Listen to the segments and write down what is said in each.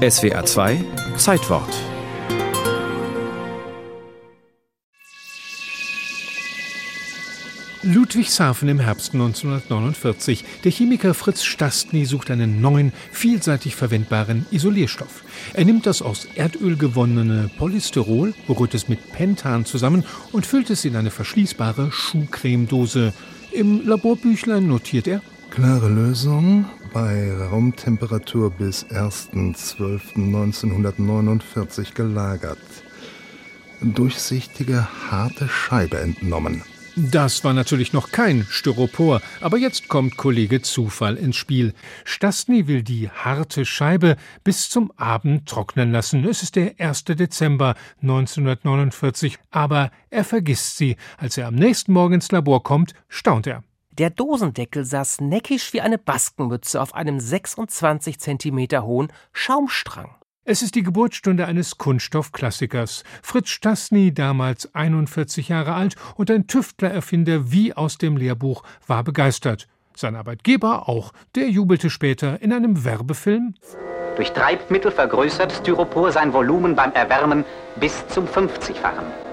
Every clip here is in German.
SWA 2 Zeitwort Ludwigshafen im Herbst 1949. Der Chemiker Fritz Stastny sucht einen neuen, vielseitig verwendbaren Isolierstoff. Er nimmt das aus Erdöl gewonnene Polystyrol, rührt es mit Pentan zusammen und füllt es in eine verschließbare Schuhcremedose. Im Laborbüchlein notiert er Klare Lösung bei Raumtemperatur bis 1.12.1949 gelagert. Durchsichtige, harte Scheibe entnommen. Das war natürlich noch kein Styropor, aber jetzt kommt Kollege Zufall ins Spiel. Stastny will die harte Scheibe bis zum Abend trocknen lassen. Es ist der 1. Dezember 1949, aber er vergisst sie. Als er am nächsten Morgen ins Labor kommt, staunt er. Der Dosendeckel saß neckisch wie eine Baskenmütze auf einem 26 Zentimeter hohen Schaumstrang. Es ist die Geburtsstunde eines Kunststoffklassikers. Fritz Stastny, damals 41 Jahre alt und ein Tüftlererfinder wie aus dem Lehrbuch, war begeistert. Sein Arbeitgeber auch. Der jubelte später in einem Werbefilm. Durch Treibmittel vergrößert Styropor sein Volumen beim Erwärmen bis zum 50-fachen.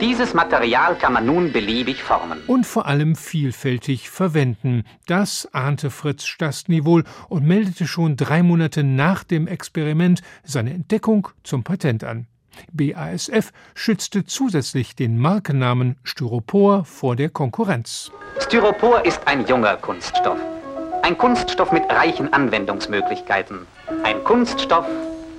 Dieses Material kann man nun beliebig formen. Und vor allem vielfältig verwenden. Das ahnte Fritz Stastny wohl und meldete schon drei Monate nach dem Experiment seine Entdeckung zum Patent an. BASF schützte zusätzlich den Markennamen Styropor vor der Konkurrenz. Styropor ist ein junger Kunststoff. Ein Kunststoff mit reichen Anwendungsmöglichkeiten. Ein Kunststoff,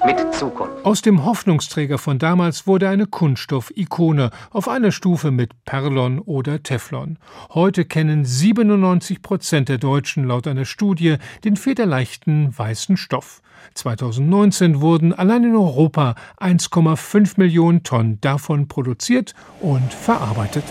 mit Zukunft. Aus dem Hoffnungsträger von damals wurde eine Kunststoff-Ikone auf einer Stufe mit Perlon oder Teflon. Heute kennen 97 Prozent der Deutschen laut einer Studie den federleichten weißen Stoff. 2019 wurden allein in Europa 1,5 Millionen Tonnen davon produziert und verarbeitet.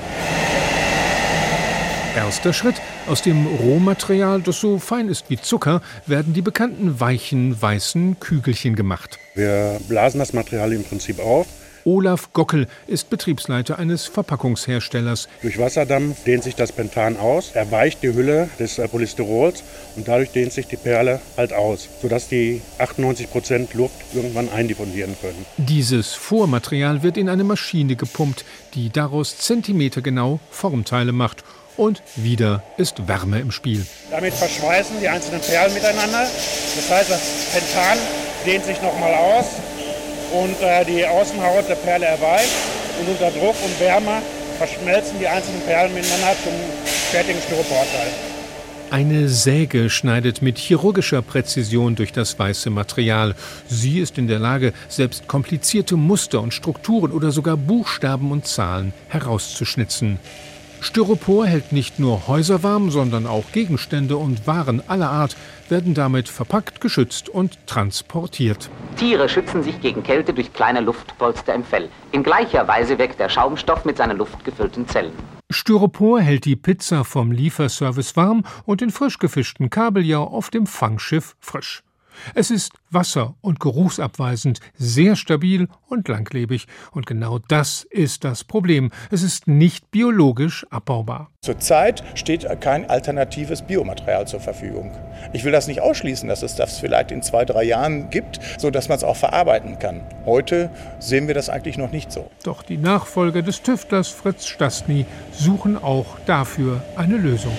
Erster Schritt. Aus dem Rohmaterial, das so fein ist wie Zucker, werden die bekannten weichen, weißen Kügelchen gemacht. Wir blasen das Material im Prinzip auf. Olaf Gockel ist Betriebsleiter eines Verpackungsherstellers. Durch Wasserdampf dehnt sich das Pentan aus, erweicht die Hülle des äh, Polystyrols und dadurch dehnt sich die Perle halt aus, sodass die 98 Prozent Luft irgendwann eindiffundieren können. Dieses Vormaterial wird in eine Maschine gepumpt, die daraus zentimetergenau Formteile macht und wieder ist Wärme im Spiel. Damit verschweißen die einzelnen Perlen miteinander. Das heißt, das Pentan dehnt sich nochmal aus und äh, die Außenhaut der Perle erweicht. Und unter Druck und Wärme verschmelzen die einzelnen Perlen miteinander zum fertigen Styroporteil. Eine Säge schneidet mit chirurgischer Präzision durch das weiße Material. Sie ist in der Lage, selbst komplizierte Muster und Strukturen oder sogar Buchstaben und Zahlen herauszuschnitzen. Styropor hält nicht nur Häuser warm, sondern auch Gegenstände und Waren aller Art werden damit verpackt, geschützt und transportiert. Tiere schützen sich gegen Kälte durch kleine Luftpolster im Fell. In gleicher Weise wirkt der Schaumstoff mit seinen luftgefüllten Zellen. Styropor hält die Pizza vom Lieferservice warm und den frisch gefischten Kabeljau auf dem Fangschiff frisch. Es ist wasser- und geruchsabweisend, sehr stabil und langlebig. Und genau das ist das Problem. Es ist nicht biologisch abbaubar. Zurzeit steht kein alternatives Biomaterial zur Verfügung. Ich will das nicht ausschließen, dass es das vielleicht in zwei, drei Jahren gibt, sodass man es auch verarbeiten kann. Heute sehen wir das eigentlich noch nicht so. Doch die Nachfolger des Tüftlers Fritz Stastny suchen auch dafür eine Lösung.